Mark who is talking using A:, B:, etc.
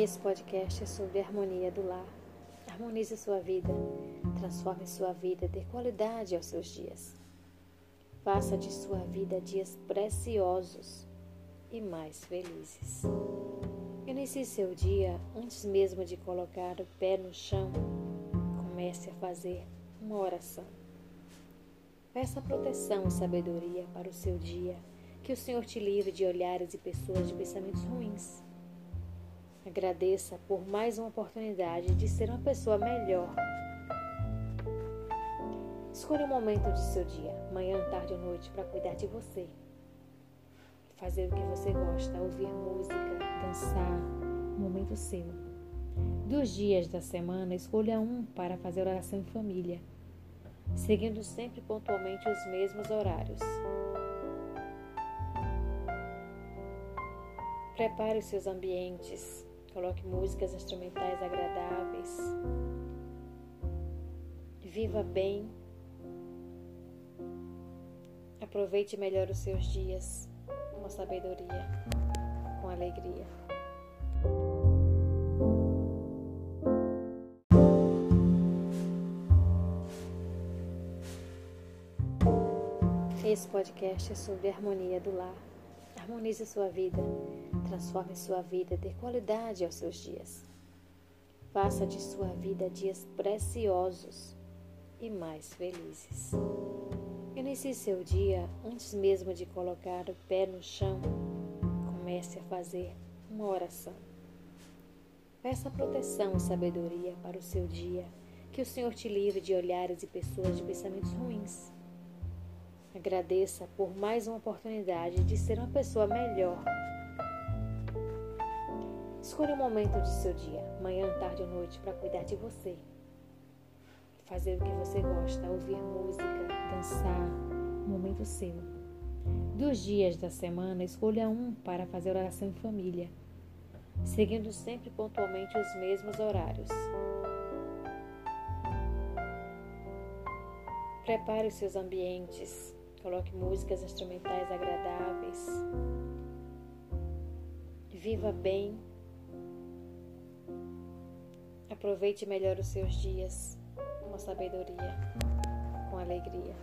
A: Esse podcast é sobre a harmonia do lar. Harmonize sua vida, transforme sua vida, dê qualidade aos seus dias. Faça de sua vida dias preciosos e mais felizes. Inicie seu dia antes mesmo de colocar o pé no chão. Comece a fazer uma oração. Peça proteção e sabedoria para o seu dia, que o Senhor te livre de olhares e pessoas de pensamentos ruins Agradeça por mais uma oportunidade de ser uma pessoa melhor. Escolha um momento de seu dia, manhã, tarde ou noite, para cuidar de você. Fazer o que você gosta, ouvir música, dançar, um momento seu. Dos dias da semana, escolha um para fazer oração em família, seguindo sempre pontualmente os mesmos horários. Prepare os seus ambientes, Coloque músicas instrumentais agradáveis. Viva bem. Aproveite melhor os seus dias com sabedoria, com alegria. Esse podcast é sobre a harmonia do lar. Harmonize sua vida, transforme sua vida, dê qualidade aos seus dias. Faça de sua vida dias preciosos e mais felizes. Inicie seu dia antes mesmo de colocar o pé no chão. Comece a fazer uma oração. Peça proteção e sabedoria para o seu dia, que o Senhor te livre de olhares e pessoas de pensamentos ruins Agradeça por mais uma oportunidade de ser uma pessoa melhor. Escolha um momento de seu dia, manhã, tarde ou noite, para cuidar de você. Fazer o que você gosta, ouvir música, dançar, momento seu. Dos dias da semana, escolha um para fazer oração em família, seguindo sempre pontualmente os mesmos horários. Prepare os seus ambientes, Coloque músicas instrumentais agradáveis. Viva bem. Aproveite melhor os seus dias com sabedoria, com alegria.